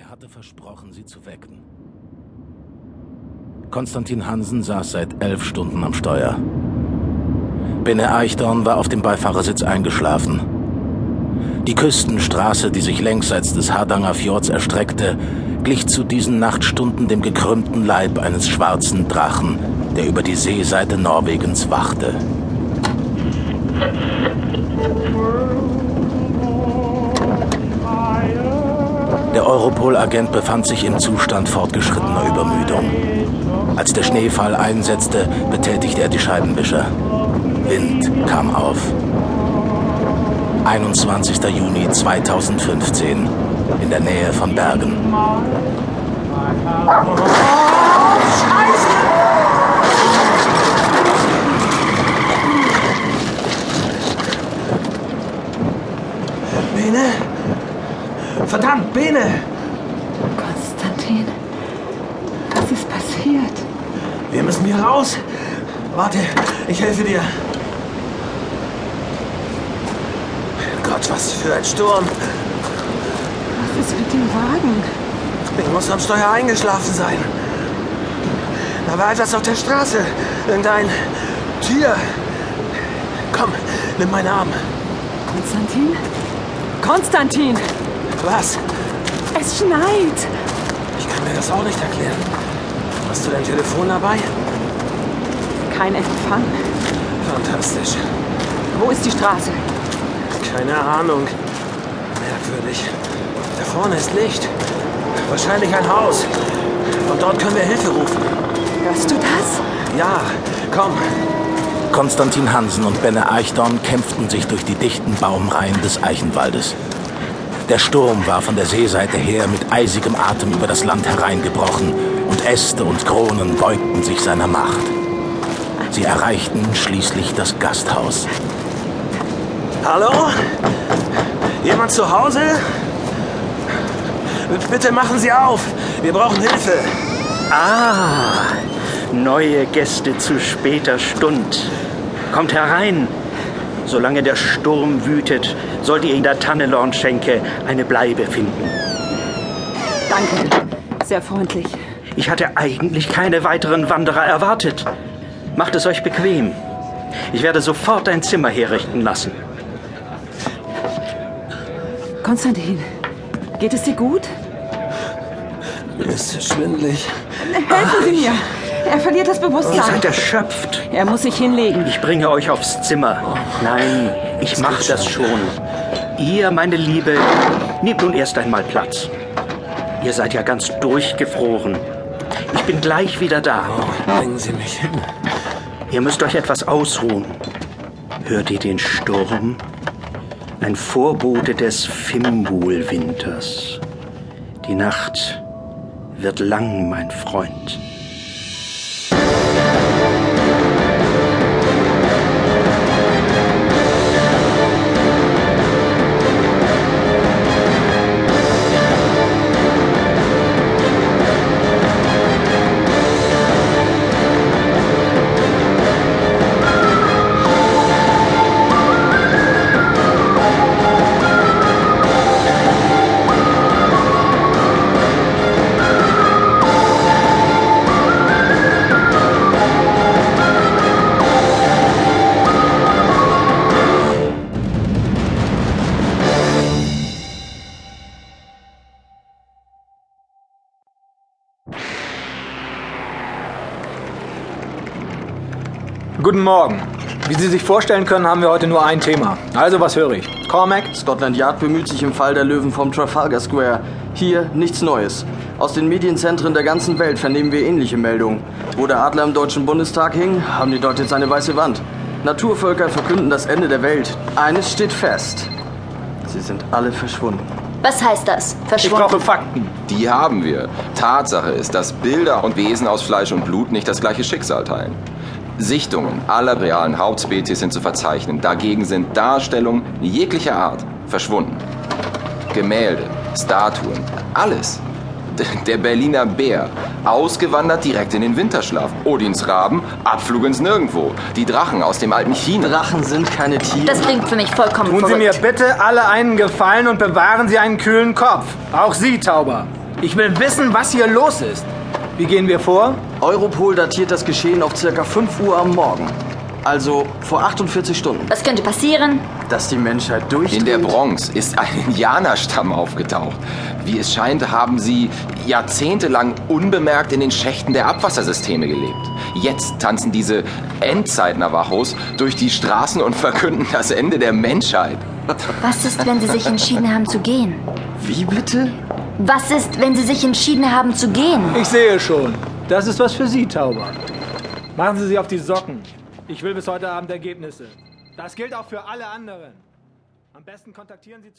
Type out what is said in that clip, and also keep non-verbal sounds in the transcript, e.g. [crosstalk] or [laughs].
Er hatte versprochen, sie zu wecken. Konstantin Hansen saß seit elf Stunden am Steuer. Benne Eichdorn war auf dem Beifahrersitz eingeschlafen. Die Küstenstraße, die sich längsseits des Hardanger Fjords erstreckte, glich zu diesen Nachtstunden dem gekrümmten Leib eines schwarzen Drachen, der über die Seeseite Norwegens wachte. Der Europol-Agent befand sich im Zustand fortgeschrittener Übermüdung. Als der Schneefall einsetzte, betätigte er die Scheibenwischer. Wind kam auf. 21. Juni 2015 in der Nähe von Bergen. Bene? Verdammt, Bene! Konstantin, was ist passiert? Wir müssen hier raus. Warte, ich helfe dir. Gott, was für ein Sturm. Was ist mit dem Wagen? Ich muss am Steuer eingeschlafen sein. Da war etwas auf der Straße. Irgendein Tier. Komm, nimm meinen Arm. Konstantin? Konstantin! Was? Es schneit! Ich kann mir das auch nicht erklären. Hast du dein Telefon dabei? Kein Empfang. Fantastisch. Wo ist die Straße? Keine Ahnung. Merkwürdig. Da vorne ist Licht. Wahrscheinlich ein Haus. Und dort können wir Hilfe rufen. Hörst du das? Ja, komm. Konstantin Hansen und Benne Eichdorn kämpften sich durch die dichten Baumreihen des Eichenwaldes. Der Sturm war von der Seeseite her mit eisigem Atem über das Land hereingebrochen und Äste und Kronen beugten sich seiner Macht. Sie erreichten schließlich das Gasthaus. Hallo? Jemand zu Hause? Bitte machen Sie auf. Wir brauchen Hilfe. Ah, neue Gäste zu später Stund. Kommt herein. Solange der Sturm wütet, sollt ihr in der Tannelornschenke eine Bleibe finden. Danke. Sehr freundlich. Ich hatte eigentlich keine weiteren Wanderer erwartet. Macht es euch bequem. Ich werde sofort ein Zimmer herrichten lassen. Konstantin, geht es dir gut? Mir ist schwindelig. Helfen Sie mir! Er verliert das Ihr Bewusstsein. seid erschöpft. Er muss sich hinlegen. Ich bringe euch aufs Zimmer. Nein, ich mach das schon. Ihr, meine Liebe, nehmt nun erst einmal Platz. Ihr seid ja ganz durchgefroren. Ich bin gleich wieder da. Bringen Sie mich hin. Ihr müsst euch etwas ausruhen. Hört ihr den Sturm? Ein Vorbote des Fimbulwinters. Die Nacht wird lang, mein Freund. Guten Morgen. Wie Sie sich vorstellen können, haben wir heute nur ein Thema. Also, was höre ich? Cormac? Scotland Yard bemüht sich im Fall der Löwen vom Trafalgar Square. Hier nichts Neues. Aus den Medienzentren der ganzen Welt vernehmen wir ähnliche Meldungen. Wo der Adler im Deutschen Bundestag hing, haben die dort jetzt eine weiße Wand. Naturvölker verkünden das Ende der Welt. Eines steht fest. Sie sind alle verschwunden. Was heißt das? Ich Verschwunden? brauche Fakten. Die haben wir. Tatsache ist, dass Bilder und Wesen aus Fleisch und Blut nicht das gleiche Schicksal teilen. Sichtungen aller realen Hauptspezies sind zu verzeichnen. Dagegen sind Darstellungen jeglicher Art verschwunden. Gemälde, Statuen, alles. [laughs] Der Berliner Bär, ausgewandert direkt in den Winterschlaf. Odins Raben, Abflug ins Nirgendwo. Die Drachen aus dem alten China. Drachen sind keine Tiere. Das klingt für mich vollkommen Tun Sie verrückt. mir bitte alle einen Gefallen und bewahren Sie einen kühlen Kopf. Auch Sie, Tauber. Ich will wissen, was hier los ist. Wie gehen wir vor? Europol datiert das Geschehen auf circa 5 Uhr am Morgen. Also vor 48 Stunden. Was könnte passieren? Dass die Menschheit durchdreht. In der Bronx ist ein Indianerstamm aufgetaucht. Wie es scheint, haben sie jahrzehntelang unbemerkt in den Schächten der Abwassersysteme gelebt. Jetzt tanzen diese Endzeitnavajos durch die Straßen und verkünden das Ende der Menschheit. Was ist, wenn sie sich entschieden haben zu gehen? Wie bitte? Was ist, wenn sie sich entschieden haben zu gehen? Ich sehe schon. Das ist was für Sie, Tauber. Machen Sie sich auf die Socken. Ich will bis heute Abend Ergebnisse. Das gilt auch für alle anderen. Am besten kontaktieren Sie zuerst.